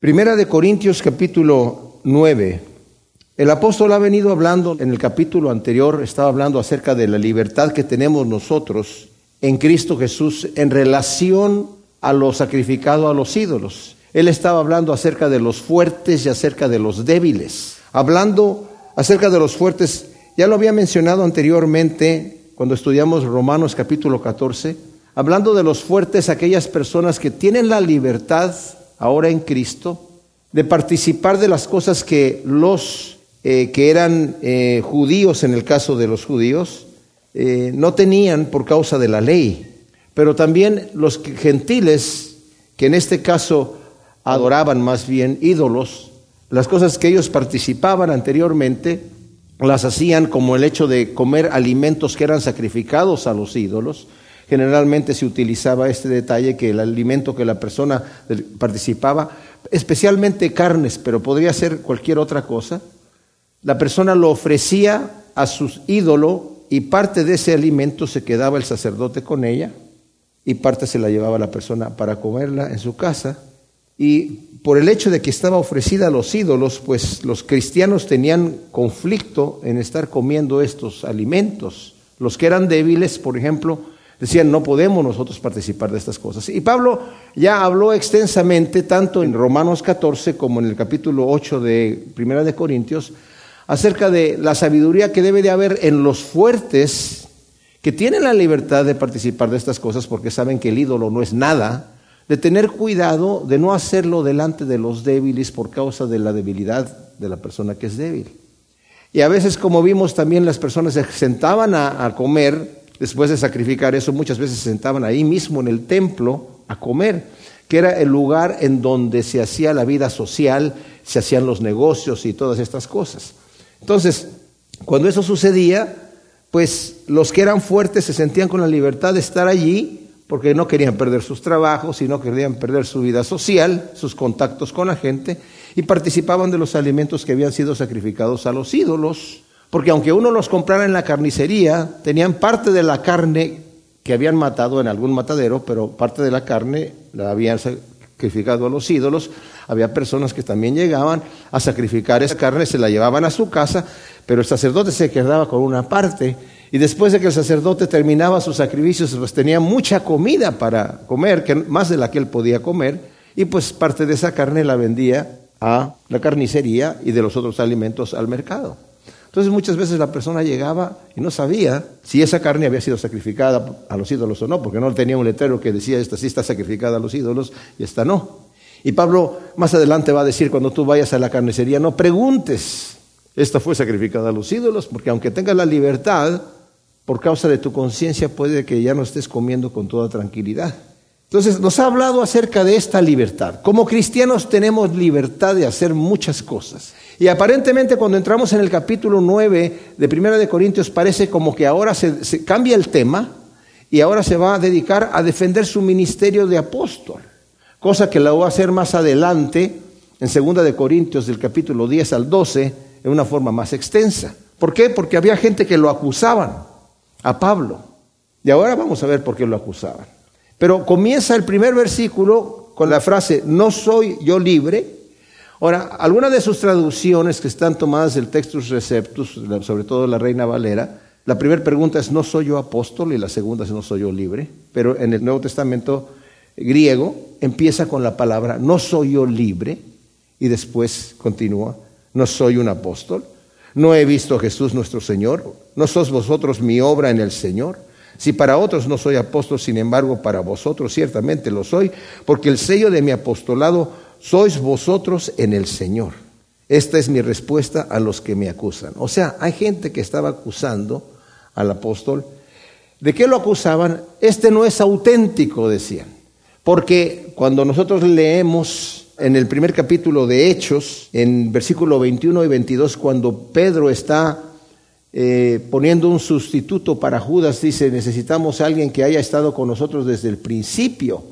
Primera de Corintios capítulo 9. El apóstol ha venido hablando en el capítulo anterior, estaba hablando acerca de la libertad que tenemos nosotros en Cristo Jesús en relación a lo sacrificado a los ídolos. Él estaba hablando acerca de los fuertes y acerca de los débiles. Hablando acerca de los fuertes, ya lo había mencionado anteriormente cuando estudiamos Romanos capítulo 14, hablando de los fuertes, aquellas personas que tienen la libertad ahora en Cristo, de participar de las cosas que los eh, que eran eh, judíos, en el caso de los judíos, eh, no tenían por causa de la ley, pero también los gentiles, que en este caso adoraban más bien ídolos, las cosas que ellos participaban anteriormente, las hacían como el hecho de comer alimentos que eran sacrificados a los ídolos, generalmente se utilizaba este detalle que el alimento que la persona participaba, especialmente carnes, pero podría ser cualquier otra cosa, la persona lo ofrecía a su ídolo y parte de ese alimento se quedaba el sacerdote con ella y parte se la llevaba la persona para comerla en su casa. Y por el hecho de que estaba ofrecida a los ídolos, pues los cristianos tenían conflicto en estar comiendo estos alimentos. Los que eran débiles, por ejemplo, Decían, no podemos nosotros participar de estas cosas. Y Pablo ya habló extensamente, tanto en Romanos 14 como en el capítulo 8 de Primera de Corintios, acerca de la sabiduría que debe de haber en los fuertes que tienen la libertad de participar de estas cosas porque saben que el ídolo no es nada, de tener cuidado de no hacerlo delante de los débiles por causa de la debilidad de la persona que es débil. Y a veces, como vimos, también las personas se sentaban a, a comer después de sacrificar eso, muchas veces se sentaban ahí mismo en el templo a comer, que era el lugar en donde se hacía la vida social, se hacían los negocios y todas estas cosas. Entonces, cuando eso sucedía, pues los que eran fuertes se sentían con la libertad de estar allí porque no querían perder sus trabajos y no querían perder su vida social, sus contactos con la gente, y participaban de los alimentos que habían sido sacrificados a los ídolos. Porque aunque uno los comprara en la carnicería, tenían parte de la carne que habían matado en algún matadero, pero parte de la carne la habían sacrificado a los ídolos. Había personas que también llegaban a sacrificar esa carne, se la llevaban a su casa, pero el sacerdote se quedaba con una parte. Y después de que el sacerdote terminaba sus sacrificios, pues tenía mucha comida para comer, más de la que él podía comer, y pues parte de esa carne la vendía a la carnicería y de los otros alimentos al mercado. Entonces muchas veces la persona llegaba y no sabía si esa carne había sido sacrificada a los ídolos o no, porque no tenía un letrero que decía esta sí está sacrificada a los ídolos y esta no. Y Pablo más adelante va a decir cuando tú vayas a la carnicería, no preguntes, esta fue sacrificada a los ídolos, porque aunque tengas la libertad, por causa de tu conciencia puede que ya no estés comiendo con toda tranquilidad. Entonces nos ha hablado acerca de esta libertad. Como cristianos tenemos libertad de hacer muchas cosas. Y aparentemente cuando entramos en el capítulo 9 de Primera de Corintios parece como que ahora se, cambia el tema y ahora se va a dedicar a defender su ministerio de apóstol. Cosa que la va a hacer más adelante en Segunda de Corintios del capítulo 10 al 12 en una forma más extensa. ¿Por qué? Porque había gente que lo acusaban a Pablo. Y ahora vamos a ver por qué lo acusaban. Pero comienza el primer versículo con la frase, no soy yo libre. Ahora, algunas de sus traducciones que están tomadas del Textus Receptus, sobre todo la Reina Valera, la primera pregunta es, ¿no soy yo apóstol? Y la segunda es, ¿no soy yo libre? Pero en el Nuevo Testamento griego empieza con la palabra, no soy yo libre, y después continúa, no soy un apóstol, no he visto a Jesús nuestro Señor, no sos vosotros mi obra en el Señor. Si para otros no soy apóstol, sin embargo, para vosotros ciertamente lo soy, porque el sello de mi apostolado sois vosotros en el Señor. Esta es mi respuesta a los que me acusan. O sea, hay gente que estaba acusando al apóstol. ¿De qué lo acusaban? Este no es auténtico, decían. Porque cuando nosotros leemos en el primer capítulo de Hechos, en versículo 21 y 22, cuando Pedro está eh, poniendo un sustituto para Judas, dice, necesitamos a alguien que haya estado con nosotros desde el principio,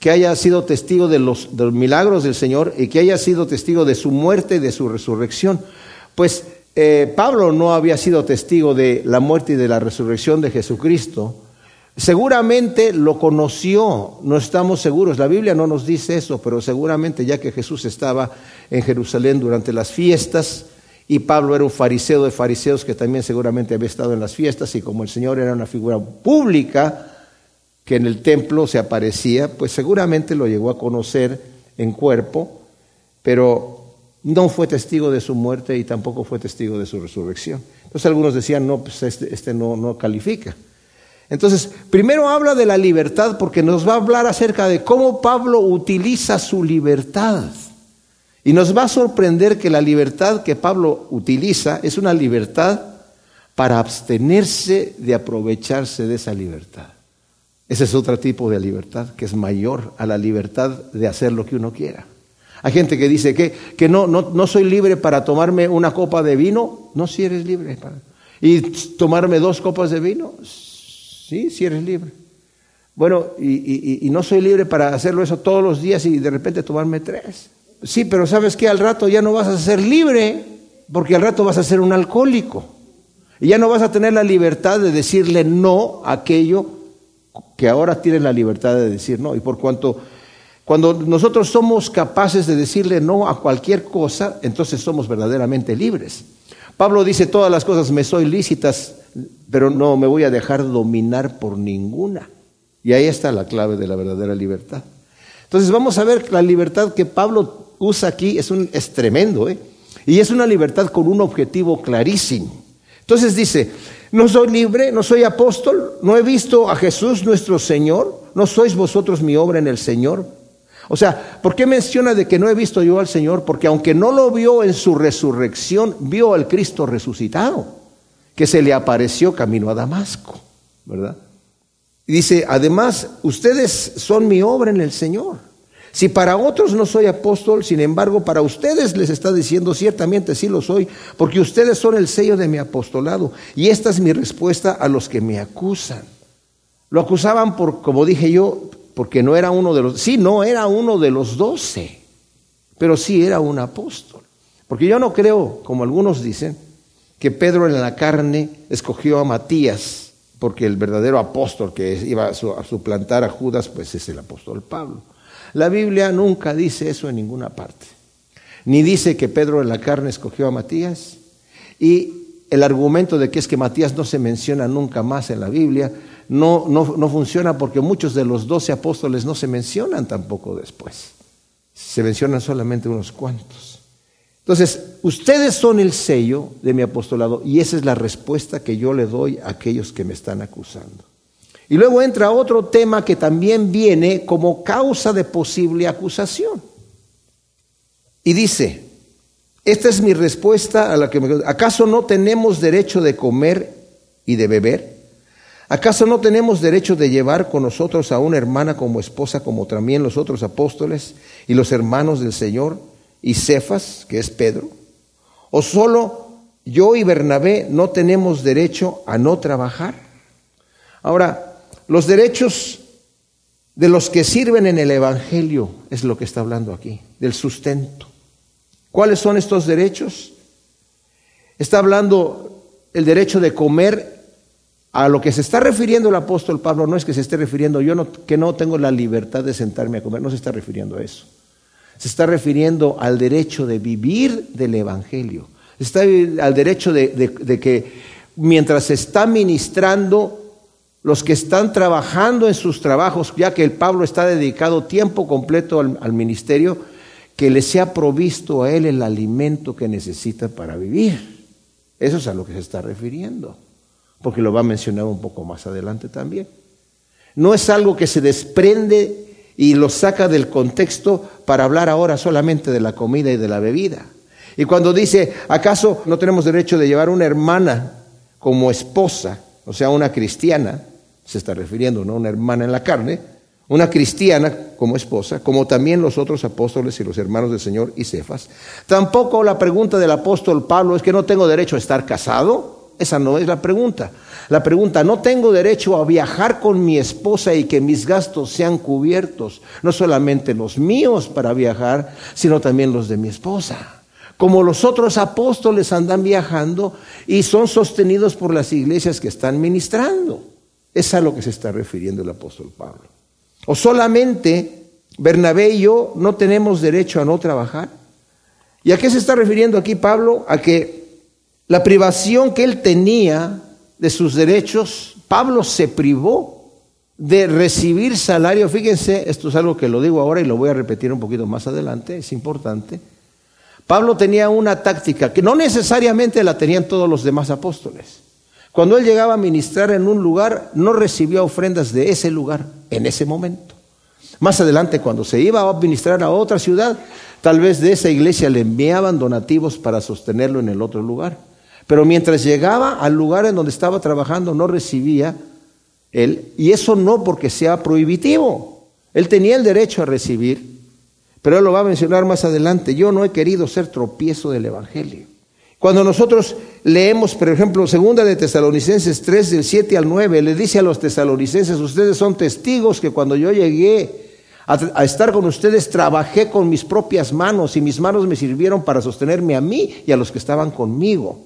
que haya sido testigo de los, milagros del Señor y que haya sido testigo de su muerte y de su resurrección. Pues eh, Pablo no había sido testigo de la muerte y de la resurrección de Jesucristo, Seguramente lo conoció, no estamos seguros, la Biblia no nos dice eso, pero seguramente ya que Jesús estaba en Jerusalén durante las fiestas y Pablo era un fariseo de fariseos que también seguramente había estado en las fiestas y como el Señor era una figura pública que en el templo se aparecía, pues seguramente lo llegó a conocer en cuerpo, pero no fue testigo de su muerte y tampoco fue testigo de su resurrección. Entonces algunos decían, no, pues este, este no, no califica. Entonces, primero habla de la libertad porque nos va a hablar acerca de cómo Pablo utiliza su libertad. Y nos va a sorprender que la libertad que Pablo utiliza es una libertad para abstenerse de aprovecharse de esa libertad. Ese es otro tipo de libertad que es mayor a la libertad de hacer lo que uno quiera. Hay gente que dice que, que no, no, no soy libre para tomarme una copa de vino. No, si eres libre. Para... ¿Y tomarme dos copas de vino? Sí, si eres libre. Bueno, y, no soy libre para hacerlo eso todos los días y de repente tomarme tres. Sí, pero sabes que al rato ya no vas a ser libre porque al rato vas a ser un alcohólico. Y ya no vas a tener la libertad de decirle no a aquello que ahora tienes la libertad de decir no. Y por cuanto, cuando nosotros somos capaces de decirle no a cualquier cosa, entonces somos verdaderamente libres. Pablo dice, todas las cosas me soy lícitas, pero no me voy a dejar dominar por ninguna. Y ahí está la clave de la verdadera libertad. Entonces vamos a ver la libertad que Pablo usa aquí, es, un, es tremendo, ¿eh? y es una libertad con un objetivo clarísimo. Entonces dice, no soy libre, no soy apóstol, no he visto a Jesús nuestro Señor, no sois vosotros mi obra en el Señor. O sea, ¿por qué menciona de que no he visto yo al Señor? Porque aunque no lo vio en su resurrección, vio al Cristo resucitado que se le apareció camino a Damasco, ¿verdad? Y dice, además, ustedes son mi obra en el Señor. Si para otros no soy apóstol, sin embargo, para ustedes les está diciendo, ciertamente sí lo soy, porque ustedes son el sello de mi apostolado. Y esta es mi respuesta a los que me acusan. Lo acusaban por, como dije yo, porque no era uno de los, sí, no era uno de los doce, pero sí era un apóstol. Porque yo no creo, como algunos dicen, que Pedro en la carne escogió a Matías, porque el verdadero apóstol que iba a suplantar a Judas, pues es el apóstol Pablo. La Biblia nunca dice eso en ninguna parte. Ni dice que Pedro en la carne escogió a Matías. Y el argumento de que es que Matías no se menciona nunca más en la Biblia no, no, no funciona porque muchos de los doce apóstoles no se mencionan tampoco después. Se mencionan solamente unos cuantos. Entonces, ustedes son el sello de mi apostolado y esa es la respuesta que yo le doy a aquellos que me están acusando. Y luego entra otro tema que también viene como causa de posible acusación. Y dice, esta es mi respuesta a la que me... ¿Acaso no tenemos derecho de comer y de beber? ¿Acaso no tenemos derecho de llevar con nosotros a una hermana como esposa, como también los otros apóstoles y los hermanos del Señor? y Cefas, que es Pedro? ¿O solo yo y Bernabé no tenemos derecho a no trabajar? Ahora, los derechos de los que sirven en el Evangelio es lo que está hablando aquí, del sustento. ¿Cuáles son estos derechos? Está hablando el derecho de comer a lo que se está refiriendo el apóstol Pablo, no es que se esté refiriendo yo no, que no tengo la libertad de sentarme a comer, no se está refiriendo a eso se está refiriendo al derecho de vivir del Evangelio. Está al derecho de, que mientras se está ministrando, los que están trabajando en sus trabajos, ya que el Pablo está dedicado tiempo completo al, ministerio, que le sea provisto a él el alimento que necesita para vivir. Eso es a lo que se está refiriendo, porque lo va a mencionar un poco más adelante también. No es algo que se desprende y lo saca del contexto para hablar ahora solamente de la comida y de la bebida. Y cuando dice, ¿acaso no tenemos derecho de llevar una hermana como esposa, o sea, una cristiana, se está refiriendo, ¿no? Una hermana en la carne, una cristiana como esposa, como también los otros apóstoles y los hermanos del Señor y Cefas. Tampoco la pregunta del apóstol Pablo es que no tengo derecho a estar casado. Esa no es la pregunta. La pregunta, ¿no tengo derecho a viajar con mi esposa y que mis gastos sean cubiertos? No solamente los míos para viajar, sino también los de mi esposa. Como los otros apóstoles andan viajando y son sostenidos por las iglesias que están ministrando. Es a lo que se está refiriendo el apóstol Pablo. O solamente Bernabé y yo no tenemos derecho a no trabajar. ¿Y a qué se está refiriendo aquí Pablo? A que la privación que él tenía de sus derechos, Pablo se privó de recibir salario. Fíjense, esto es algo que lo digo ahora y lo voy a repetir un poquito más adelante, es importante. Pablo tenía una táctica que no necesariamente la tenían todos los demás apóstoles. Cuando él llegaba a ministrar en un lugar, no recibía ofrendas de ese lugar en ese momento. Más adelante, cuando se iba a ministrar a otra ciudad, tal vez de esa iglesia le enviaban donativos para sostenerlo en el otro lugar. Pero mientras llegaba al lugar en donde estaba trabajando, no recibía él. Y eso no porque sea prohibitivo. Él tenía el derecho a recibir. Pero él lo va a mencionar más adelante. Yo no he querido ser tropiezo del Evangelio. Cuando nosotros leemos, por ejemplo, segunda de Tesalonicenses 3, del 7 al 9, le dice a los tesalonicenses, ustedes son testigos que cuando yo llegué a, estar con ustedes, trabajé con mis propias manos y mis manos me sirvieron para sostenerme a mí y a los que estaban conmigo.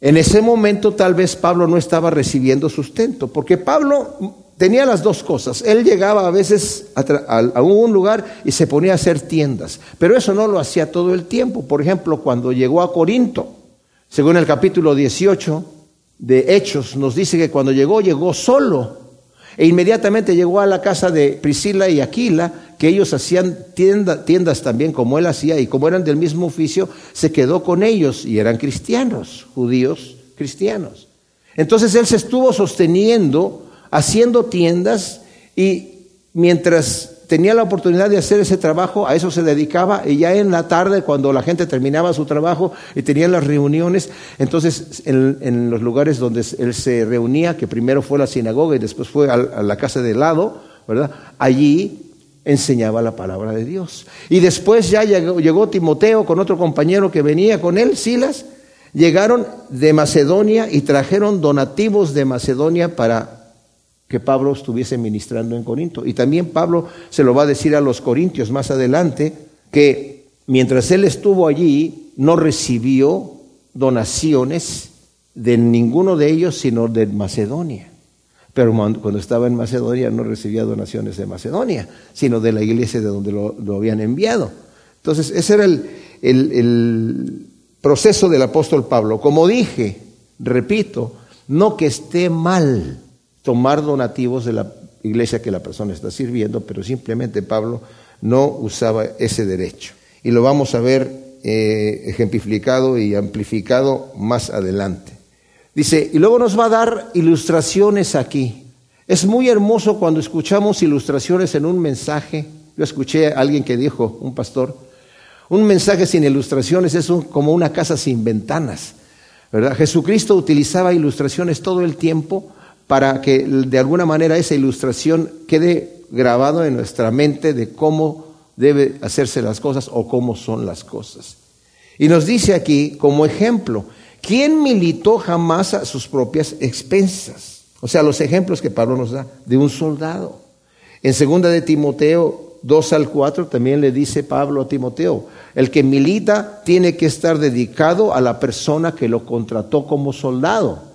En ese momento tal vez Pablo no estaba recibiendo sustento, porque Pablo tenía las dos cosas. Él llegaba a veces a, a, un lugar y se ponía a hacer tiendas, pero eso no lo hacía todo el tiempo. Por ejemplo, cuando llegó a Corinto, según el capítulo 18 de Hechos, nos dice que cuando llegó, llegó solo. E inmediatamente llegó a la casa de Priscila y Aquila, que ellos hacían tiendas también como él hacía, y como eran del mismo oficio, se quedó con ellos y eran cristianos, judíos cristianos. Entonces él se estuvo sosteniendo, haciendo tiendas, y mientras tenía la oportunidad de hacer ese trabajo, a eso se dedicaba y ya en la tarde, cuando la gente terminaba su trabajo y tenía las reuniones, entonces en, los lugares donde él se reunía, que primero fue la sinagoga y después fue a, la casa de lado, ¿verdad? Allí enseñaba la palabra de Dios. Y después ya llegó, llegó Timoteo con otro compañero que venía con él, Silas, llegaron de Macedonia y trajeron donativos de Macedonia para que Pablo estuviese ministrando en Corinto. Y también Pablo se lo va a decir a los corintios más adelante, que mientras él estuvo allí, no recibió donaciones de ninguno de ellos, sino de Macedonia. Pero cuando estaba en Macedonia no recibía donaciones de Macedonia, sino de la iglesia de donde lo, habían enviado. Entonces, ese era el, el proceso del apóstol Pablo. Como dije, repito, no que esté mal tomar donativos de la iglesia que la persona está sirviendo, pero simplemente Pablo no usaba ese derecho. Y lo vamos a ver eh, ejemplificado y amplificado más adelante. Dice, y luego nos va a dar ilustraciones aquí. Es muy hermoso cuando escuchamos ilustraciones en un mensaje. Yo escuché a alguien que dijo, un pastor, un mensaje sin ilustraciones es como una casa sin ventanas. ¿verdad? Jesucristo utilizaba ilustraciones todo el tiempo para que de alguna manera esa ilustración quede grabado en nuestra mente de cómo debe hacerse las cosas o cómo son las cosas. Y nos dice aquí como ejemplo, ¿quién militó jamás a sus propias expensas? O sea, los ejemplos que Pablo nos da de un soldado. En segunda de Timoteo 2 al 4 también le dice Pablo a Timoteo, el que milita tiene que estar dedicado a la persona que lo contrató como soldado.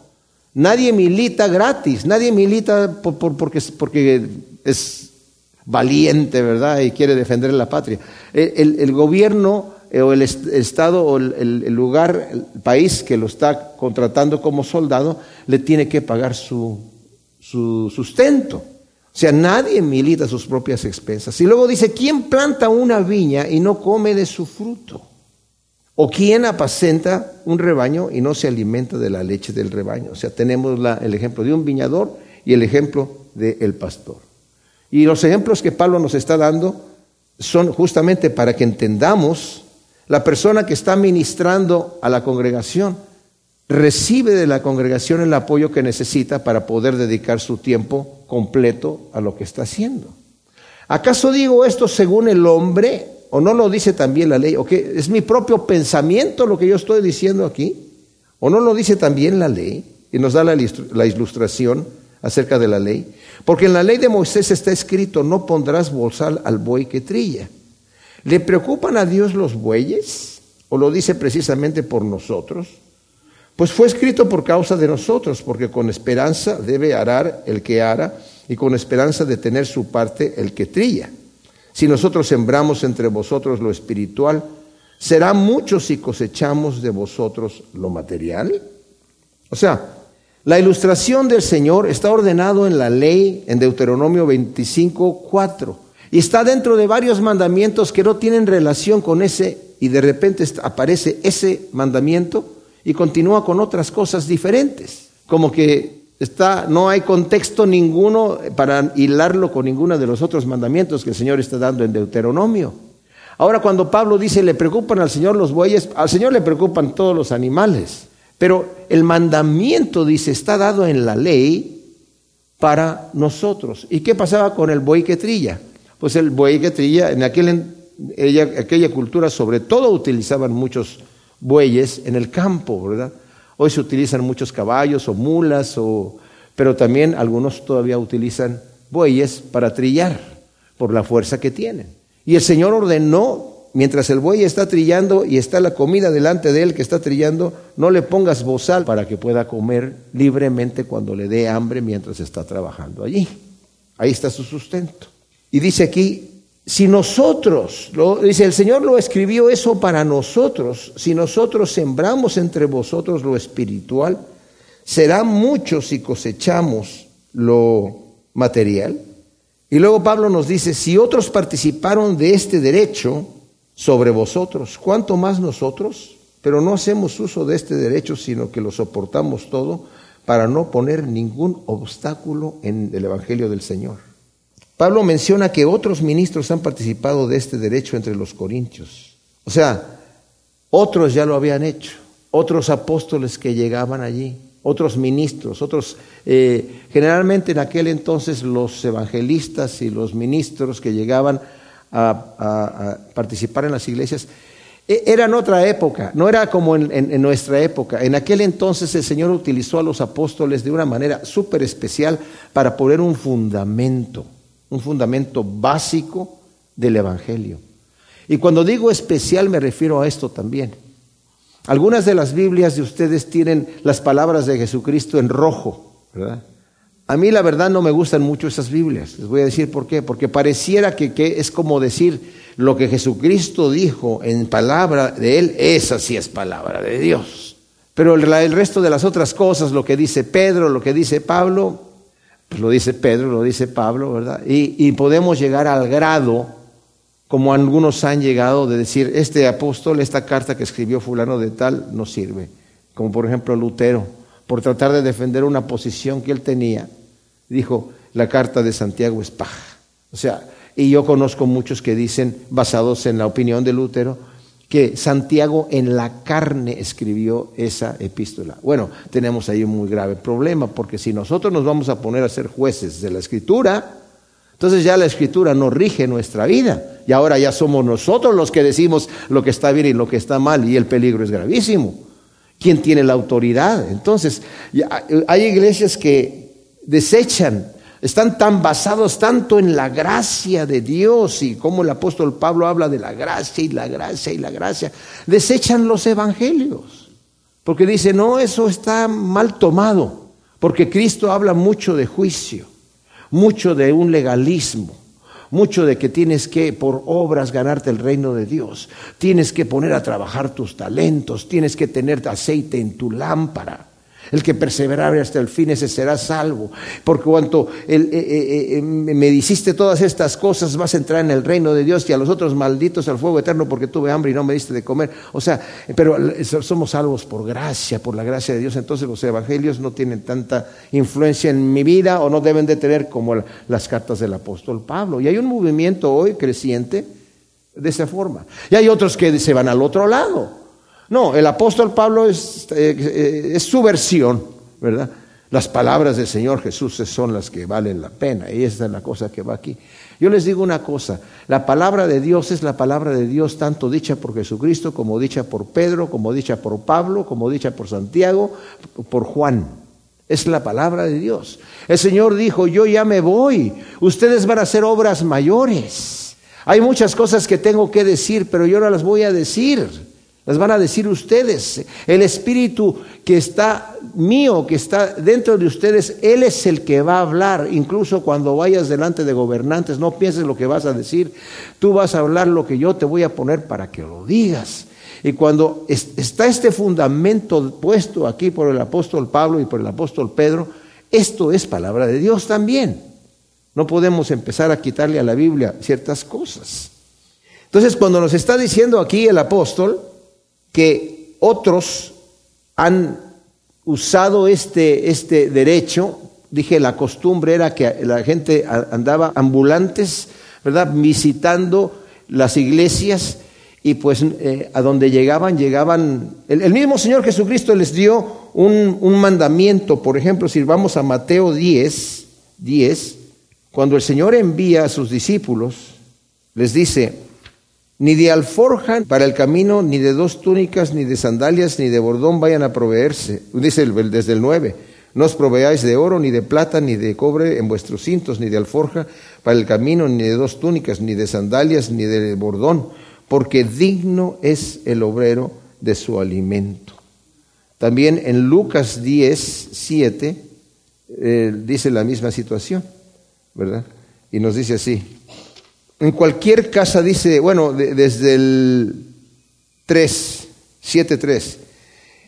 Nadie milita gratis, nadie milita porque, porque, es valiente, ¿verdad? Y quiere defender la patria. El, gobierno eh, o el Estado o el, lugar, el país que lo está contratando como soldado, le tiene que pagar su, su sustento. O sea, nadie milita sus propias expensas. Y luego dice, ¿quién planta una viña y no come de su fruto? ¿O quién apacenta un rebaño y no se alimenta de la leche del rebaño? O sea, tenemos el ejemplo de un viñador y el ejemplo del pastor. Y los ejemplos que Pablo nos está dando son justamente para que entendamos la persona que está ministrando a la congregación recibe de la congregación el apoyo que necesita para poder dedicar su tiempo completo a lo que está haciendo. ¿Acaso digo esto según el hombre ¿O no lo dice también la ley? ¿O qué? ¿Es mi propio pensamiento lo que yo estoy diciendo aquí? ¿O no lo dice también la ley? Y nos da la, ilustración acerca de la ley. Porque en la ley de Moisés está escrito, no pondrás bolsal al buey que trilla. ¿Le preocupan a Dios los bueyes? ¿O lo dice precisamente por nosotros? Pues fue escrito por causa de nosotros, porque con esperanza debe arar el que ara y con esperanza de tener su parte el que trilla. Si nosotros sembramos entre vosotros lo espiritual, ¿será mucho si cosechamos de vosotros lo material? O sea, la ilustración del Señor está ordenado en la ley en Deuteronomio 25, 4. Y está dentro de varios mandamientos que no tienen relación con ese, y de repente aparece ese mandamiento y continúa con otras cosas diferentes. Como que está, no hay contexto ninguno para hilarlo con ninguno de los otros mandamientos que el Señor está dando en Deuteronomio. Ahora cuando Pablo dice le preocupan al Señor los bueyes, al Señor le preocupan todos los animales. Pero el mandamiento, dice, está dado en la ley para nosotros. ¿Y qué pasaba con el buey que trilla? Pues el buey que trilla, en aquel, aquella cultura sobre todo utilizaban muchos bueyes en el campo, ¿verdad? Hoy se utilizan muchos caballos o mulas, o, pero también algunos todavía utilizan bueyes para trillar por la fuerza que tienen. Y el Señor ordenó, mientras el buey está trillando y está la comida delante de él que está trillando, no le pongas bozal para que pueda comer libremente cuando le dé hambre mientras está trabajando allí. Ahí está su sustento. Y dice aquí, si nosotros, dice el Señor lo escribió eso para nosotros, si nosotros sembramos entre vosotros lo espiritual, será mucho si cosechamos lo material. Y luego Pablo nos dice, si otros participaron de este derecho sobre vosotros, ¿cuánto más nosotros? Pero no hacemos uso de este derecho, sino que lo soportamos todo para no poner ningún obstáculo en el Evangelio del Señor. Pablo menciona que otros ministros han participado de este derecho entre los corintios. O sea, otros ya lo habían hecho, otros apóstoles que llegaban allí, otros ministros, otros, eh, generalmente en aquel entonces los evangelistas y los ministros que llegaban a, participar en las iglesias, e, eran otra época, no era como en, nuestra época. En aquel entonces el Señor utilizó a los apóstoles de una manera súper especial para poner un fundamento un fundamento básico del Evangelio. Y cuando digo especial me refiero a esto también. Algunas de las Biblias de ustedes tienen las palabras de Jesucristo en rojo, ¿verdad? A mí la verdad no me gustan mucho esas Biblias. Les voy a decir por qué. Porque pareciera que, es como decir lo que Jesucristo dijo en palabra de Él, esa sí es palabra de Dios. Pero el, el resto de las otras cosas, lo que dice Pedro, lo que dice Pablo, pues lo dice Pedro, lo dice Pablo, ¿verdad? Y, podemos llegar al grado, como algunos han llegado, de decir, este apóstol, esta carta que escribió fulano de tal, no sirve. Como por ejemplo Lutero, por tratar de defender una posición que él tenía, dijo, la carta de Santiago es paja. O sea, y yo conozco muchos que dicen, basados en la opinión de Lutero, que Santiago en la carne escribió esa epístola. Bueno, tenemos ahí un muy grave problema, porque si nosotros nos vamos a poner a ser jueces de la escritura, entonces ya la escritura no rige nuestra vida. Y ahora ya somos nosotros los que decimos lo que está bien y lo que está mal, y el peligro es gravísimo. ¿Quién tiene la autoridad? Entonces, hay iglesias que desechan están tan basados tanto en la gracia de Dios y como el apóstol Pablo habla de la gracia y la gracia y la gracia, desechan los evangelios. Porque dice, no, eso está mal tomado, porque Cristo habla mucho de juicio, mucho de un legalismo, mucho de que tienes que por obras ganarte el reino de Dios, tienes que poner a trabajar tus talentos, tienes que tener aceite en tu lámpara. El que perseverare hasta el fin, ese será salvo. Porque cuanto eh, eh, eh, me hiciste todas estas cosas, vas a entrar en el reino de Dios y a los otros malditos al fuego eterno porque tuve hambre y no me diste de comer. O sea, pero somos salvos por gracia, por la gracia de Dios. Entonces los evangelios no tienen tanta influencia en mi vida o no deben de tener como las cartas del apóstol Pablo. Y hay un movimiento hoy creciente de esa forma. Y hay otros que se van al otro lado. No, el apóstol Pablo es, eh, es su versión, ¿verdad? Las palabras del Señor Jesús son las que valen la pena y esa es la cosa que va aquí. Yo les digo una cosa, la palabra de Dios es la palabra de Dios tanto dicha por Jesucristo como dicha por Pedro, como dicha por Pablo, como dicha por Santiago, por Juan. Es la palabra de Dios. El Señor dijo, yo ya me voy, ustedes van a hacer obras mayores. Hay muchas cosas que tengo que decir, pero yo no las voy a decir. Las van a decir ustedes. El espíritu que está mío, que está dentro de ustedes, Él es el que va a hablar. Incluso cuando vayas delante de gobernantes, no pienses lo que vas a decir. Tú vas a hablar lo que yo te voy a poner para que lo digas. Y cuando está este fundamento puesto aquí por el apóstol Pablo y por el apóstol Pedro, esto es palabra de Dios también. No podemos empezar a quitarle a la Biblia ciertas cosas. Entonces, cuando nos está diciendo aquí el apóstol, que otros han usado este, este derecho, dije, la costumbre era que la gente andaba ambulantes, ¿verdad? Visitando las iglesias y pues eh, a donde llegaban, llegaban, el, mismo Señor Jesucristo les dio un, un, mandamiento, por ejemplo, si vamos a Mateo 10, 10, cuando el Señor envía a sus discípulos, les dice, ni de alforja para el camino, ni de dos túnicas, ni de sandalias, ni de bordón vayan a proveerse. Dice desde el 9. No os proveáis de oro, ni de plata, ni de cobre en vuestros cintos, ni de alforja para el camino, ni de dos túnicas, ni de sandalias, ni de bordón, porque digno es el obrero de su alimento. También en Lucas 10, 7, eh, dice la misma situación, ¿verdad? Y nos dice así, en cualquier casa dice, bueno, desde el 3, 7, 3.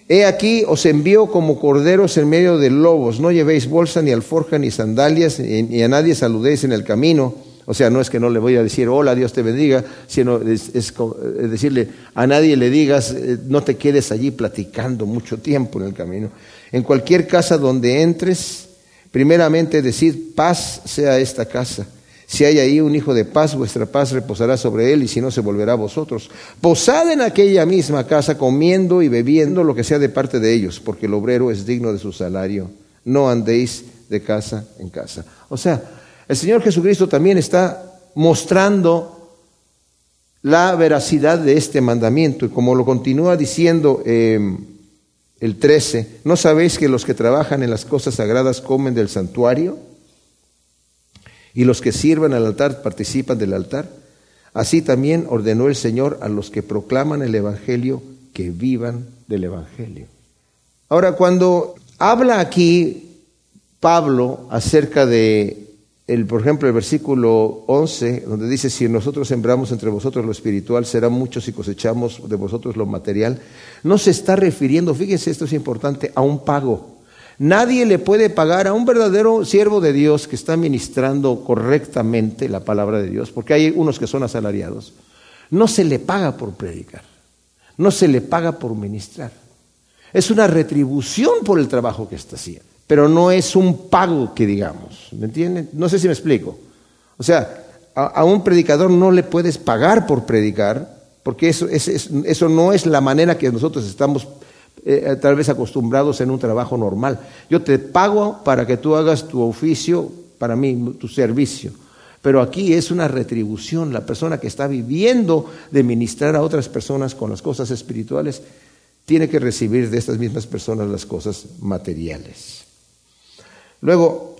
He aquí os envío como corderos en medio de lobos. No llevéis bolsa, ni alforja, ni sandalias, ni, a nadie saludéis en el camino. O sea, no es que no le voy a decir hola, Dios te bendiga, sino es, decirle a nadie le digas, eh, no te quedes allí platicando mucho tiempo en el camino. En cualquier casa donde entres, primeramente decid, paz sea esta casa. Si hay ahí un hijo de paz, vuestra paz reposará sobre él y si no, se volverá a vosotros. Posad en aquella misma casa comiendo y bebiendo lo que sea de parte de ellos, porque el obrero es digno de su salario. No andéis de casa en casa. O sea, el Señor Jesucristo también está mostrando la veracidad de este mandamiento y como lo continúa diciendo em, el 13, ¿no sabéis que los que trabajan en las cosas sagradas comen del santuario? Y los que sirven al altar participan del altar. Así también ordenó el Señor a los que proclaman el Evangelio que vivan del Evangelio. Ahora, cuando habla aquí Pablo acerca de, el, por ejemplo, el versículo 11, donde dice, si nosotros sembramos entre vosotros lo espiritual, serán muchos y cosechamos de vosotros lo material, no se está refiriendo, fíjense, esto es importante, a un pago. Nadie le puede pagar a un verdadero siervo de Dios que está ministrando correctamente la palabra de Dios, porque hay unos que son asalariados. No se le paga por predicar, no se le paga por ministrar. Es una retribución por el trabajo que está haciendo, pero no es un pago que digamos. ¿Me entienden? No sé si me explico. O sea, a, un predicador no le puedes pagar por predicar, porque eso, eso no es la manera que nosotros estamos eh, tal vez acostumbrados en un trabajo normal. Yo te pago para que tú hagas tu oficio, para mí, tu servicio. Pero aquí es una retribución. La persona que está viviendo de ministrar a otras personas con las cosas espirituales tiene que recibir de estas mismas personas las cosas materiales. Luego,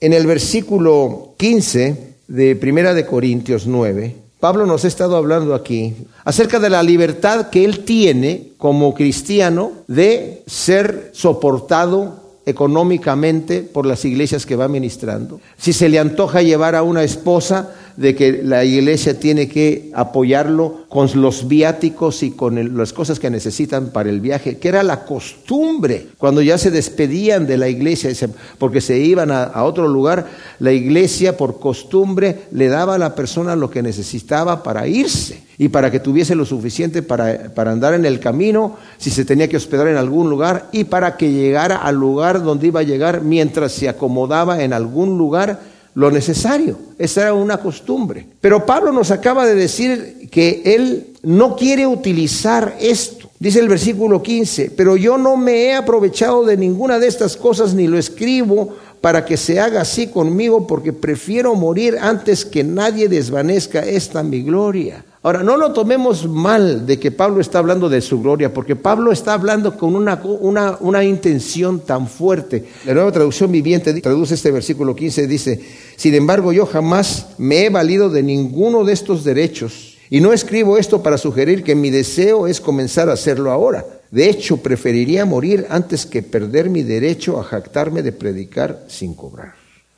en el versículo 15 de Primera de Corintios 9, Pablo nos ha estado hablando aquí acerca de la libertad que él tiene como cristiano de ser soportado económicamente por las iglesias que va ministrando. Si se le antoja llevar a una esposa, de que la iglesia tiene que apoyarlo con los viáticos y con las cosas que necesitan para el viaje, que era la costumbre. Cuando ya se despedían de la iglesia, porque se iban a, otro lugar, la iglesia por costumbre le daba a la persona lo que necesitaba para irse y para que tuviese lo suficiente para, para andar en el camino, si se tenía que hospedar en algún lugar, y para que llegara al lugar donde iba a llegar mientras se acomodaba en algún lugar lo necesario. Esa era una costumbre. Pero Pablo nos acaba de decir que él no quiere utilizar esto. Dice el versículo 15, pero yo no me he aprovechado de ninguna de estas cosas ni lo escribo para que se haga así conmigo porque prefiero morir antes que nadie desvanezca esta mi gloria. Ahora, no lo tomemos mal de que Pablo está hablando de su gloria, porque Pablo está hablando con una, una, una, intención tan fuerte. La nueva traducción viviente traduce este versículo 15, dice, sin embargo yo jamás me he valido de ninguno de estos derechos Y no escribo esto para sugerir que mi deseo es comenzar a hacerlo ahora. De hecho, preferiría morir antes que perder mi derecho a jactarme de predicar sin cobrar.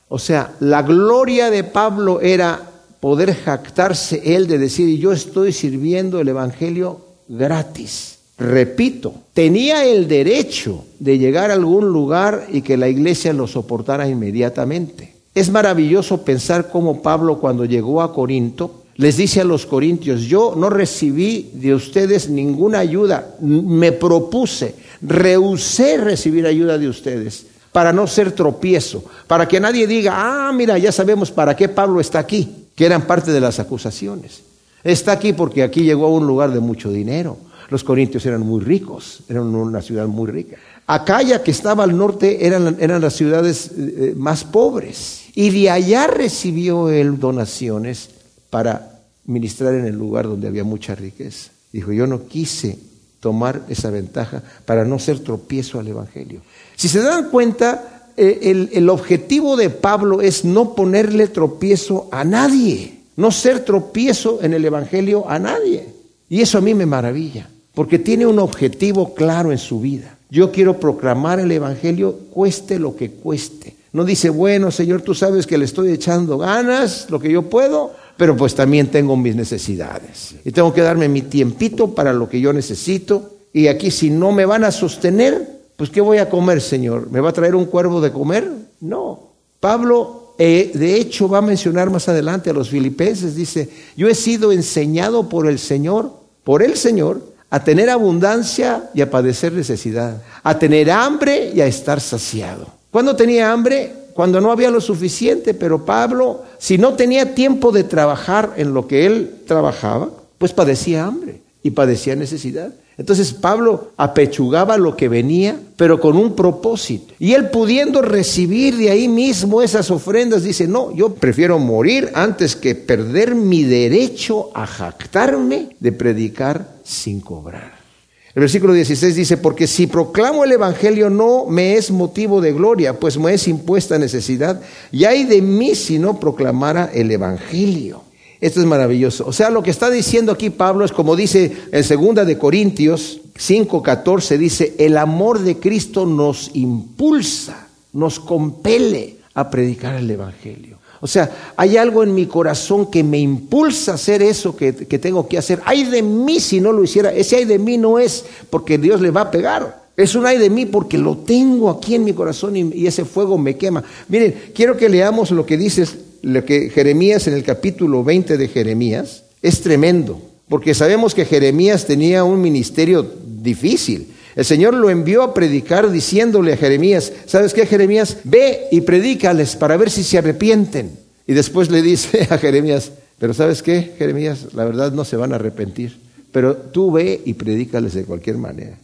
O sea, la gloria de Pablo era poder jactarse él de decir, yo estoy sirviendo el Evangelio gratis. Repito, tenía el derecho de llegar a algún lugar y que la iglesia lo soportara inmediatamente. Es maravilloso pensar cómo Pablo cuando llegó a Corinto les dice a los corintios, yo no recibí de ustedes ninguna ayuda, me propuse, rehusé recibir ayuda de ustedes para no ser tropiezo, para que nadie diga, ah, mira, ya sabemos para qué Pablo está aquí, que eran parte de las acusaciones. Está aquí porque aquí llegó a un lugar de mucho dinero. Los corintios eran muy ricos, eran una ciudad muy rica. Acaya, que estaba al norte, eran, eran las ciudades eh, más pobres. Y de allá recibió él donaciones para ministrar en el lugar donde había mucha riqueza. Dijo, yo no quise tomar esa ventaja para no ser tropiezo al Evangelio. Si se dan cuenta, el, el objetivo de Pablo es no ponerle tropiezo a nadie, no ser tropiezo en el Evangelio a nadie. Y eso a mí me maravilla, porque tiene un objetivo claro en su vida. Yo quiero proclamar el Evangelio cueste lo que cueste. No dice, bueno, Señor, tú sabes que le estoy echando ganas, lo que yo puedo, pero pues también tengo mis necesidades. Y tengo que darme mi tiempito para lo que yo necesito. Y aquí si no me van a sostener, pues ¿qué voy a comer, Señor? ¿Me va a traer un cuervo de comer? No. Pablo, eh, de hecho, va a mencionar más adelante a los filipenses, dice, yo he sido enseñado por el Señor, por el Señor, a tener abundancia y a padecer necesidad, a tener hambre y a estar saciado. ¿Cuándo tenía hambre? cuando no había lo suficiente, pero Pablo, si no tenía tiempo de trabajar en lo que él trabajaba, pues padecía hambre y padecía necesidad. Entonces Pablo apechugaba lo que venía, pero con un propósito. Y él pudiendo recibir de ahí mismo esas ofrendas, dice, no, yo prefiero morir antes que perder mi derecho a jactarme de predicar sin cobrar. El versículo 16 dice, porque si proclamo el Evangelio no me es motivo de gloria, pues me es impuesta necesidad, y hay de mí si no proclamara el Evangelio. Esto es maravilloso. O sea, lo que está diciendo aquí Pablo es como dice en segunda de Corintios 5:14 dice, el amor de Cristo nos impulsa, nos compele a predicar el evangelio. O sea, hay algo en mi corazón que me impulsa a hacer eso que, tengo que hacer. Hay de mí si no lo hiciera. Ese hay de mí no es porque Dios le va a pegar. Es un ay de mí porque lo tengo aquí en mi corazón y, ese fuego me quema. Miren, quiero que leamos lo que dice lo que Jeremías en el capítulo 20 de Jeremías. Es tremendo, porque sabemos que Jeremías tenía un ministerio difícil. El Señor lo envió a predicar diciéndole a Jeremías, ¿sabes qué Jeremías? Ve y predícales para ver si se arrepienten. Y después le dice a Jeremías, pero ¿sabes qué Jeremías? La verdad no se van a arrepentir, pero tú ve y predícales de cualquier manera.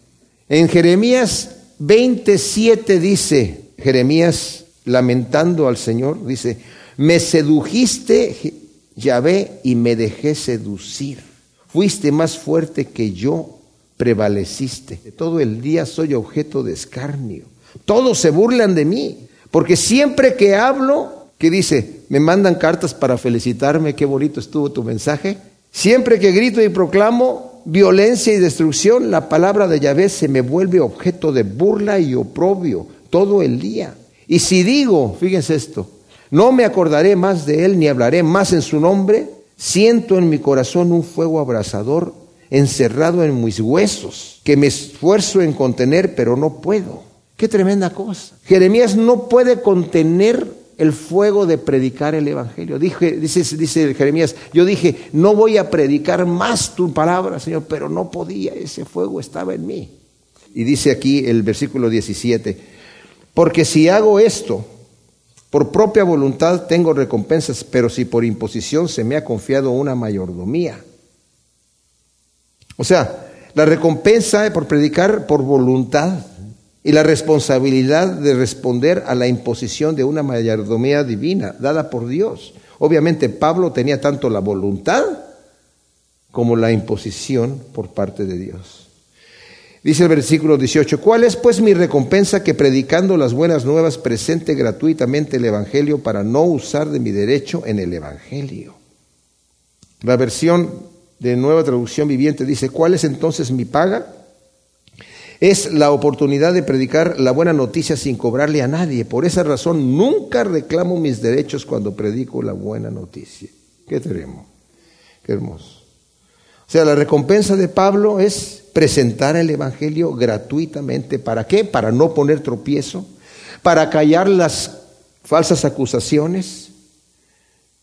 En Jeremías 27 dice, Jeremías lamentando al Señor, dice, me sedujiste, Yahvé, y me dejé seducir. Fuiste más fuerte que yo prevaleciste. Todo el día soy objeto de escarnio. Todos se burlan de mí, porque siempre que hablo, que dice, me mandan cartas para felicitarme, qué bonito estuvo tu mensaje. Siempre que grito y proclamo violencia y destrucción, la palabra de Yahvé se me vuelve objeto de burla y oprobio todo el día. Y si digo, fíjense esto, no me acordaré más de él ni hablaré más en su nombre, siento en mi corazón un fuego abrasador encerrado en mis huesos, que me esfuerzo en contener, pero no puedo. Qué tremenda cosa. Jeremías no puede contener el fuego de predicar el Evangelio. Dije, dice, dice Jeremías, yo dije, no voy a predicar más tu palabra, Señor, pero no podía, ese fuego estaba en mí. Y dice aquí el versículo 17, porque si hago esto, por propia voluntad tengo recompensas, pero si por imposición se me ha confiado una mayordomía. O sea, la recompensa por predicar por voluntad y la responsabilidad de responder a la imposición de una mayordomía divina dada por Dios. Obviamente Pablo tenía tanto la voluntad como la imposición por parte de Dios. Dice el versículo 18, ¿cuál es pues mi recompensa que predicando las buenas nuevas presente gratuitamente el Evangelio para no usar de mi derecho en el Evangelio? La versión de Nueva Traducción Viviente dice, ¿cuál es entonces mi paga? Es la oportunidad de predicar la buena noticia sin cobrarle a nadie. Por esa razón nunca reclamo mis derechos cuando predico la buena noticia. Qué tenemos, qué hermoso. O sea, la recompensa de Pablo es presentar el Evangelio gratuitamente. ¿Para qué? Para no poner tropiezo, para callar las falsas acusaciones.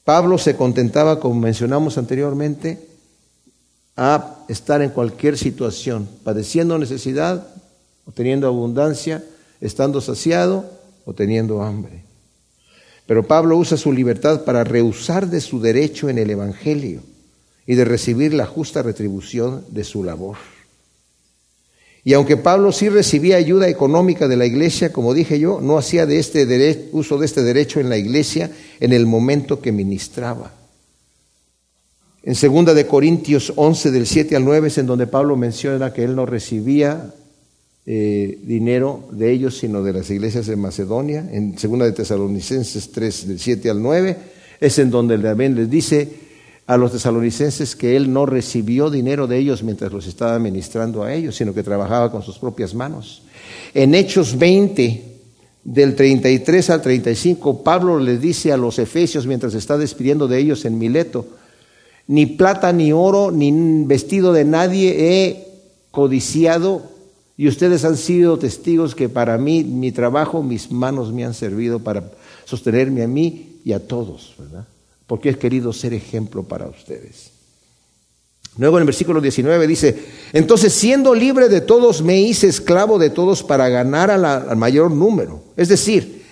Pablo se contentaba, como mencionamos anteriormente, a estar en cualquier situación, padeciendo necesidad o teniendo abundancia, estando saciado o teniendo hambre. Pero Pablo usa su libertad para rehusar de su derecho en el Evangelio y de recibir la justa retribución de su labor. Y aunque Pablo sí recibía ayuda económica de la iglesia, como dije yo, no hacía de este uso de este derecho en la iglesia en el momento que ministraba. En 2 de Corintios 11 del 7 al 9 es en donde Pablo menciona que él no recibía eh, dinero de ellos, sino de las iglesias de Macedonia. En 2 de Tesalonicenses 3 del 7 al 9 es en donde también les dice a los tesalonicenses que él no recibió dinero de ellos mientras los estaba ministrando a ellos, sino que trabajaba con sus propias manos. En Hechos 20, del 33 al 35, Pablo les dice a los efesios mientras está despidiendo de ellos en Mileto, ni plata, ni oro, ni vestido de nadie he codiciado, y ustedes han sido testigos que para mí, mi trabajo, mis manos me han servido para sostenerme a mí y a todos, ¿verdad? Porque he querido ser ejemplo para ustedes. Luego en el versículo 19 dice, entonces siendo libre de todos me hice esclavo de todos para ganar al mayor número. Es decir,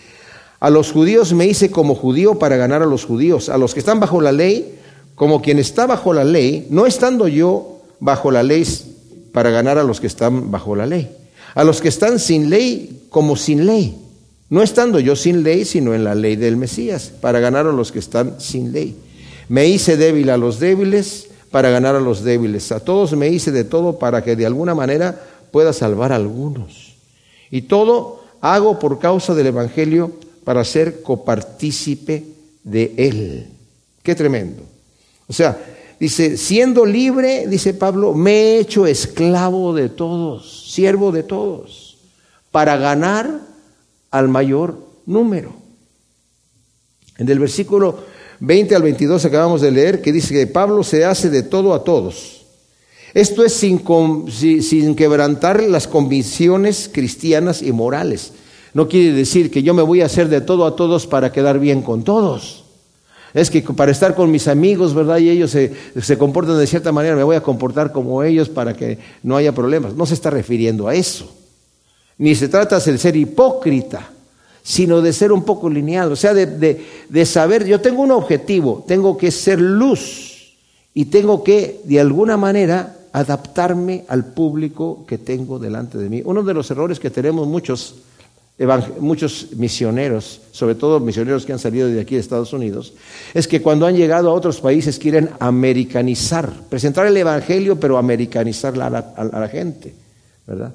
a los judíos me hice como judío para ganar a los judíos, a los que están bajo la ley como quien está bajo la ley, no estando yo bajo la ley para ganar a los que están bajo la ley. A los que están sin ley como sin ley. No estando yo sin ley, sino en la ley del Mesías, para ganar a los que están sin ley. Me hice débil a los débiles para ganar a los débiles. A todos me hice de todo para que de alguna manera pueda salvar a algunos. Y todo hago por causa del Evangelio para ser copartícipe de él. Qué tremendo. O sea, dice, siendo libre, dice Pablo, me he hecho esclavo de todos, siervo de todos, para ganar al mayor número. En el versículo 20 al 22 acabamos de leer que dice que Pablo se hace de todo a todos. Esto es sin, sin quebrantar las convicciones cristianas y morales. No quiere decir que yo me voy a hacer de todo a todos para quedar bien con todos es que para estar con mis amigos, ¿verdad? Y ellos se, se, comportan de cierta manera, me voy a comportar como ellos para que no haya problemas. No se está refiriendo a eso. Ni se trata de ser hipócrita, sino de ser un poco lineal. O sea, de, de saber, yo tengo un objetivo, tengo que ser luz y tengo que, de alguna manera, adaptarme al público que tengo delante de mí. Uno de los errores que tenemos muchos muchos misioneros, sobre todo misioneros que han salido de aquí de Estados Unidos, es que cuando han llegado a otros países quieren americanizar, presentar el Evangelio, pero americanizar a la, a la gente, ¿verdad?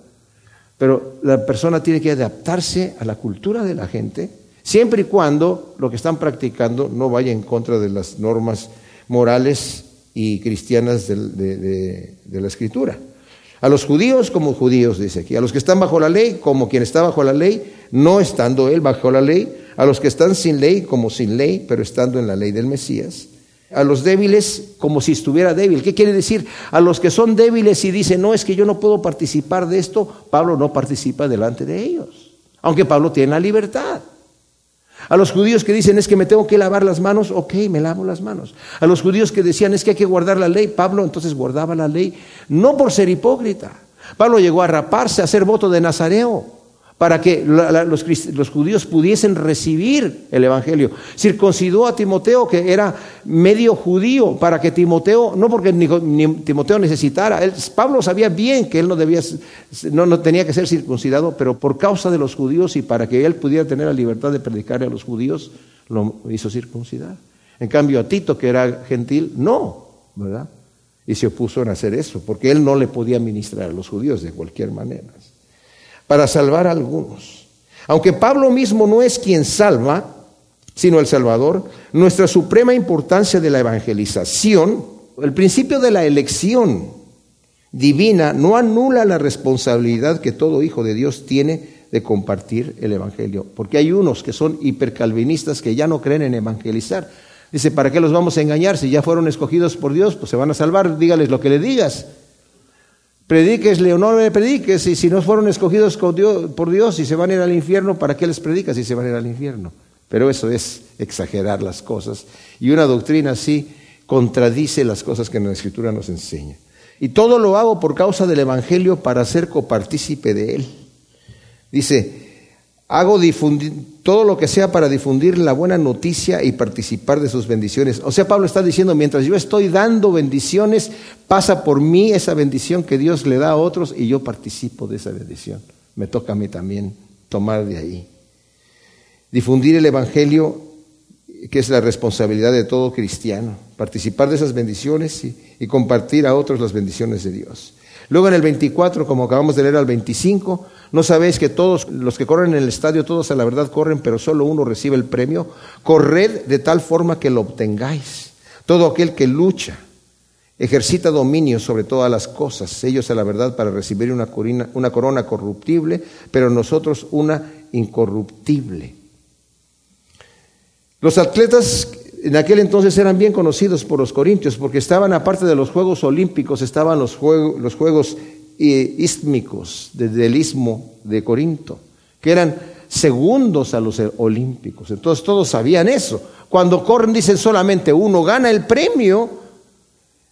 Pero la persona tiene que adaptarse a la cultura de la gente, siempre y cuando lo que están practicando no vaya en contra de las normas morales y cristianas de la Escritura. A los judíos como judíos, dice aquí. A los que están bajo la ley como quien está bajo la ley, no estando él bajo la ley. A los que están sin ley como sin ley, pero estando en la ley del Mesías. A los débiles como si estuviera débil. ¿Qué quiere decir? A los que son débiles y dicen, no, es que yo no puedo participar de esto, Pablo no participa delante de ellos. Aunque Pablo tiene la libertad. A los judíos que dicen es que me tengo que lavar las manos, ok, me lavo las manos. A los judíos que decían es que hay que guardar la ley, Pablo entonces guardaba la ley, no por ser hipócrita. Pablo llegó a raparse, a hacer voto de Nazareo para que los, judíos pudiesen recibir el Evangelio. Circuncidó a Timoteo, que era medio judío, para que Timoteo, no porque ni, Timoteo necesitara, Pablo sabía bien que él no, debía, no, no tenía que ser circuncidado, pero por causa de los judíos y para que él pudiera tener la libertad de predicarle a los judíos, lo hizo circuncidar. En cambio a Tito, que era gentil, no, ¿verdad? Y se opuso a hacer eso, porque él no le podía ministrar a los judíos de cualquier manera para salvar a algunos. Aunque Pablo mismo no es quien salva, sino el Salvador, nuestra suprema importancia de la evangelización El principio de la elección divina no anula la responsabilidad que todo hijo de Dios tiene de compartir el Evangelio, porque hay unos que son hipercalvinistas que ya no creen en evangelizar. Dice, ¿para qué los vamos a engañar? Si ya fueron escogidos por Dios, pues se van a salvar, dígales lo que le digas. Predíquesle o no le prediques, y si no fueron escogidos por Dios y se van a ir al infierno, ¿para qué les predicas si se van a ir al infierno? Pero eso es exagerar las cosas. Y una doctrina así contradice las cosas que la Escritura nos enseña. Y todo lo hago por causa del Evangelio para ser copartícipe de él. Dice, hago difundir todo lo que sea para difundir la buena noticia y participar de sus bendiciones. O sea, Pablo está diciendo, mientras yo estoy dando bendiciones, pasa por mí esa bendición que Dios le da a otros y yo participo de esa bendición. Me toca a mí también tomar de ahí. Difundir el Evangelio, que es la responsabilidad de todo cristiano, participar de esas bendiciones y, y compartir a otros las bendiciones de Dios. Luego en el 24, como acabamos de leer al 25, ¿no sabéis que todos los que corren en el estadio, todos a la verdad corren, pero solo uno recibe el premio? Corred de tal forma que lo obtengáis. Todo aquel que lucha, ejercita dominio sobre todas las cosas, ellos a la verdad para recibir una una corona corruptible, pero nosotros una incorruptible. Los atletas en aquel entonces eran bien conocidos por los corintios, porque estaban, aparte de los Juegos Olímpicos, estaban los, juegos, los Juegos eh, Istmicos del Istmo de Corinto, que eran segundos a los olímpicos. Entonces todos sabían eso. Cuando corren dicen solamente uno gana el premio,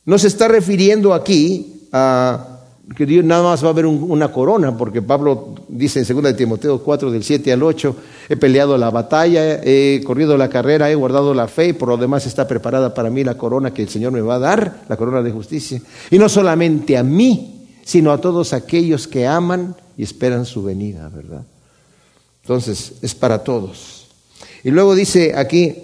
no se está refiriendo aquí a que Dios nada más va a haber una corona, porque Pablo dice en 2 de Timoteo 4, del 7 al 8, he peleado la batalla, he corrido la carrera, he guardado la fe, y por lo demás está preparada para mí la corona que el Señor me va a dar, la corona de justicia. Y no solamente a mí, sino a todos aquellos que aman y esperan su venida, ¿verdad? Entonces, es para todos. Y luego dice aquí,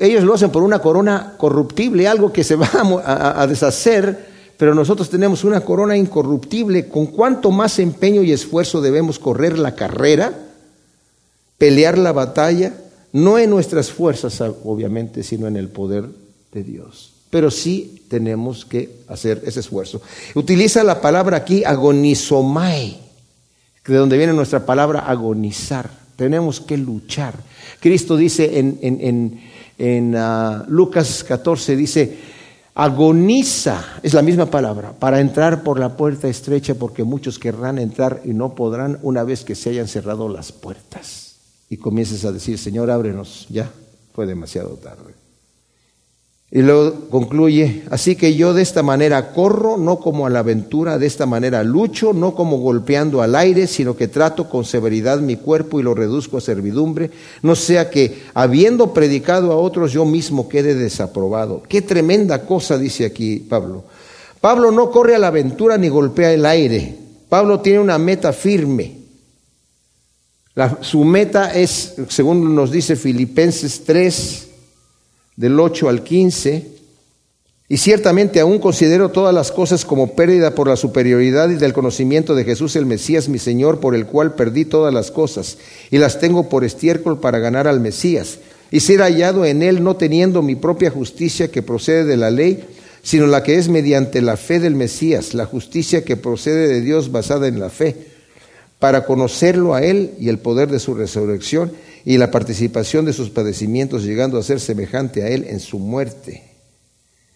ellos lo hacen por una corona corruptible, algo que se va a deshacer pero nosotros tenemos una corona incorruptible. ¿Con cuánto más empeño y esfuerzo debemos correr la carrera, pelear la batalla? No en nuestras fuerzas, obviamente, sino en el poder de Dios. Pero sí tenemos que hacer ese esfuerzo. Utiliza la palabra aquí agonizomai, de donde viene nuestra palabra agonizar. Tenemos que luchar. Cristo dice en, ah, Lucas 14, dice, agoniza, es la misma palabra, para entrar por la puerta estrecha porque muchos querrán entrar y no podrán una vez que se hayan cerrado las puertas. Y comiences a decir, Señor, ábrenos, ya fue demasiado tarde. Y luego concluye, así que yo de esta manera corro, no como a la aventura, de esta manera lucho, no como golpeando al aire, sino que trato con severidad mi cuerpo y lo reduzco a servidumbre, no sea que habiendo predicado a otros yo mismo quede desaprobado. Qué tremenda cosa dice aquí Pablo. Pablo no corre a la aventura ni golpea el aire. Pablo tiene una meta firme. su meta es, según nos dice Filipenses 3, del 8 al 15, y ciertamente aún considero todas las cosas como pérdida por la superioridad y del conocimiento de Jesús el Mesías, mi Señor, por el cual perdí todas las cosas, y las tengo por estiércol para ganar al Mesías, y ser hallado en él no teniendo mi propia justicia que procede de la ley, sino la que es mediante la fe del Mesías, la justicia que procede de Dios basada en la fe, para conocerlo a él y el poder de su resurrección y la participación de sus padecimientos, llegando a ser semejante a Él en su muerte,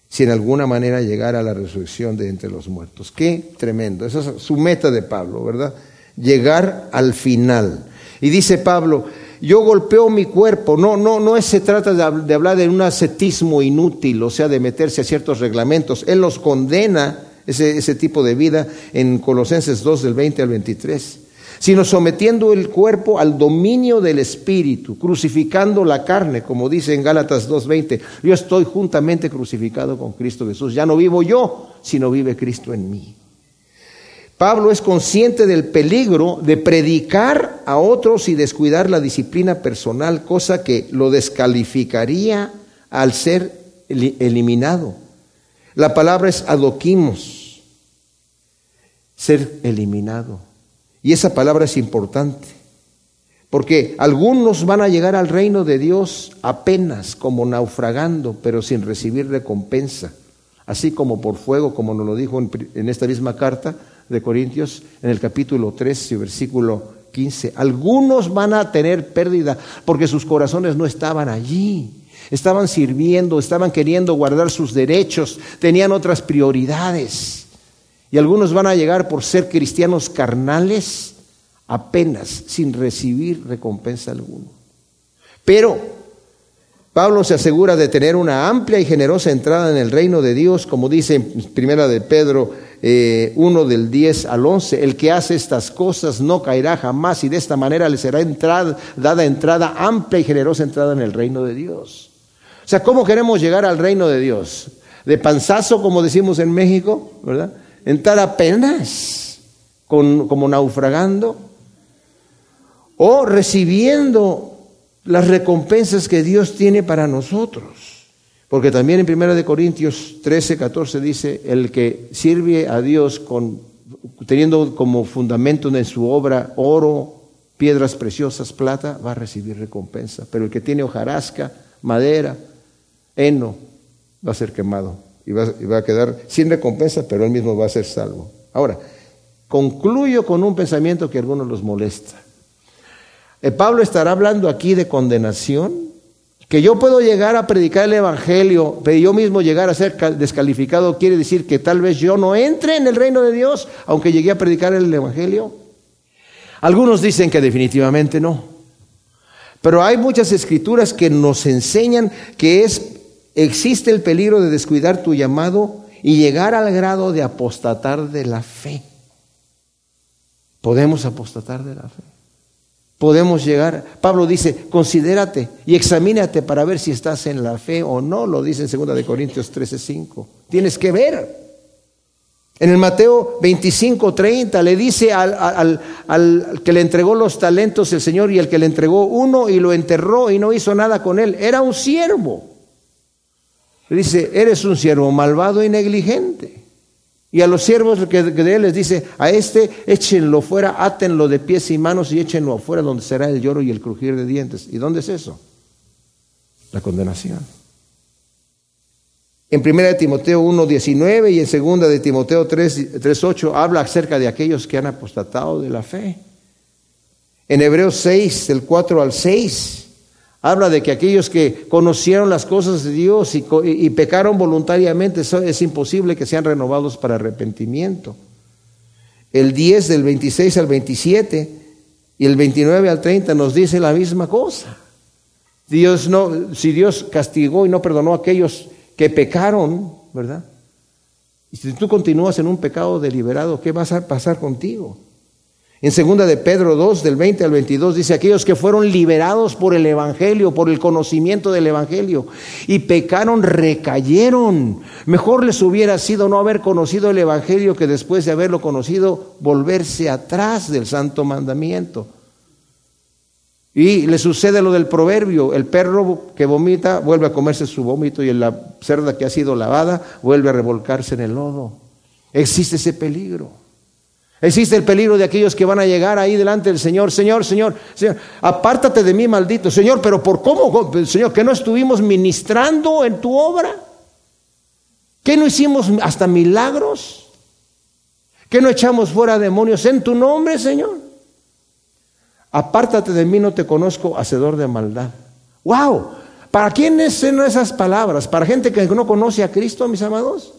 si en alguna manera llegara a la resurrección de entre los muertos. Qué tremendo. Esa es su meta de Pablo, ¿verdad? Llegar al final. Y dice Pablo, yo golpeo mi cuerpo. No, no, no se trata de hablar de un ascetismo inútil, o sea, de meterse a ciertos reglamentos. Él los condena, ese, tipo de vida, en Colosenses 2, del 20 al 23 sino sometiendo el cuerpo al dominio del Espíritu, crucificando la carne, como dice en Gálatas 2.20, yo estoy juntamente crucificado con Cristo Jesús, ya no vivo yo, sino vive Cristo en mí. Pablo es consciente del peligro de predicar a otros y descuidar la disciplina personal, cosa que lo descalificaría al ser eliminado. La palabra es adoquimos, ser eliminado. Y esa palabra es importante, Porque algunos van a llegar al reino de Dios apenas como naufragando, pero sin recibir recompensa. Así como por fuego, como nos lo dijo en, esta misma carta de Corintios, en el capítulo 13, versículo 15. Algunos van a tener pérdida porque sus corazones no estaban allí. Estaban sirviendo, estaban queriendo guardar sus derechos, tenían otras prioridades. Y algunos van a llegar por ser cristianos carnales apenas sin recibir recompensa alguna. Pero Pablo se asegura de tener una amplia y generosa entrada en el reino de Dios, como dice en primera de Pedro 1 eh, del 10 al 11, el que hace estas cosas no caerá jamás y de esta manera le será entrada, dada entrada, amplia y generosa entrada en el reino de Dios. O sea, ¿cómo queremos llegar al reino de Dios? De panzazo, como decimos en México, ¿verdad? Entrar apenas, con, como naufragando, o recibiendo las recompensas que Dios tiene para nosotros. Porque también en 1 Corintios 13, 14 dice, el que sirve a Dios con, teniendo como fundamento en su obra oro, piedras preciosas, plata, va a recibir recompensa. Pero el que tiene hojarasca, madera, heno, va a ser quemado y va, va a quedar sin recompensa, pero él mismo va a ser salvo. Ahora, concluyo con un pensamiento que a algunos los molesta. Eh, Pablo estará hablando aquí de condenación, que yo puedo llegar a predicar el Evangelio, pero yo mismo llegar a ser descalificado quiere decir que tal vez yo no entre en el reino de Dios, aunque llegué a predicar el Evangelio. Algunos dicen que definitivamente no. Pero hay muchas escrituras que nos enseñan que es, existe el peligro de descuidar tu llamado y llegar al grado de apostatar de la fe. Podemos apostatar de la fe podemos llegar. Pablo dice, considérate y examínate para ver si estás en la fe o no, lo dice en 2 de Corintios 13:5. Tienes que ver. En el Mateo 25, 30 le dice al, al, que le entregó los talentos el Señor y el que le entregó uno y lo enterró y no hizo nada con él. Era un siervo. Dice, eres un siervo malvado y negligente. Y a los siervos que de él les dice, a este échenlo fuera, átenlo de pies y manos y échenlo afuera donde será el lloro y el crujir de dientes. ¿Y dónde es eso? La condenación. En 1 de Timoteo 1.19 y en 2 de Timoteo 3.8 habla acerca de aquellos que han apostatado de la fe. En Hebreos 6, del 4 al 6, Habla de que aquellos que conocieron las cosas de Dios y, pecaron voluntariamente, es imposible que sean renovados para arrepentimiento. El 10 del 26 al 27 y el 29 al 30 nos dice la misma cosa. Dios no, si Dios castigó y no perdonó a aquellos que pecaron, ¿verdad? Y si tú continúas en un pecado deliberado, ¿qué va a pasar contigo? En segunda de Pedro 2, del 20 al 22, dice, aquellos que fueron liberados por el Evangelio, por el conocimiento del Evangelio, y pecaron, recayeron. Mejor les hubiera sido no haber conocido el Evangelio que después de haberlo conocido, volverse atrás del santo mandamiento. Y le sucede lo del proverbio, el perro que vomita vuelve a comerse su vómito y la cerda que ha sido lavada vuelve a revolcarse en el lodo. Existe ese peligro. Existe el peligro de aquellos que van a llegar ahí delante del Señor. Señor, Señor, Señor, apártate de mí, maldito. Señor, pero ¿por cómo? Señor, que no estuvimos ministrando en tu obra. ¿Que no hicimos hasta milagros? ¿Que no echamos fuera demonios en tu nombre, Señor? Apártate de mí, no te conozco, hacedor de maldad. ¡Wow! ¿Para quiénes son esas palabras? ¿Para gente que no conoce a Cristo, mis amados?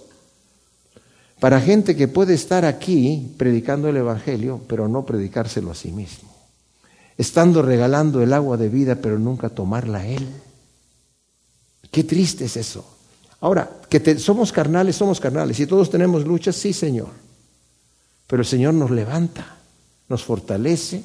Para gente que puede estar aquí predicando el Evangelio, pero no predicárselo a sí mismo. Estando regalando el agua de vida, pero nunca tomarla Él. Qué triste es eso. Ahora, que somos carnales, somos carnales. Y todos tenemos luchas, sí, Señor. Pero el Señor nos levanta, nos fortalece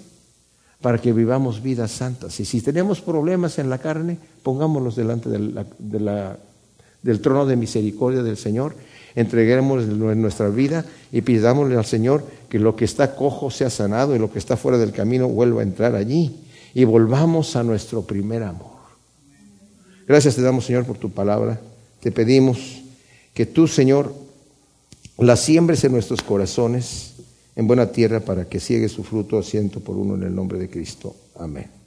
para que vivamos vidas santas. Y si tenemos problemas en la carne, pongámoslos delante del trono de misericordia del Señor entreguemos nuestra vida y pidámosle al Señor que lo que está cojo sea sanado y lo que está fuera del camino vuelva a entrar allí y volvamos a nuestro primer amor. Gracias te damos, Señor, por tu palabra. Te pedimos que tú, Señor, la siembres en nuestros corazones en buena tierra para que siegue su fruto asiento por uno en el nombre de Cristo. Amén.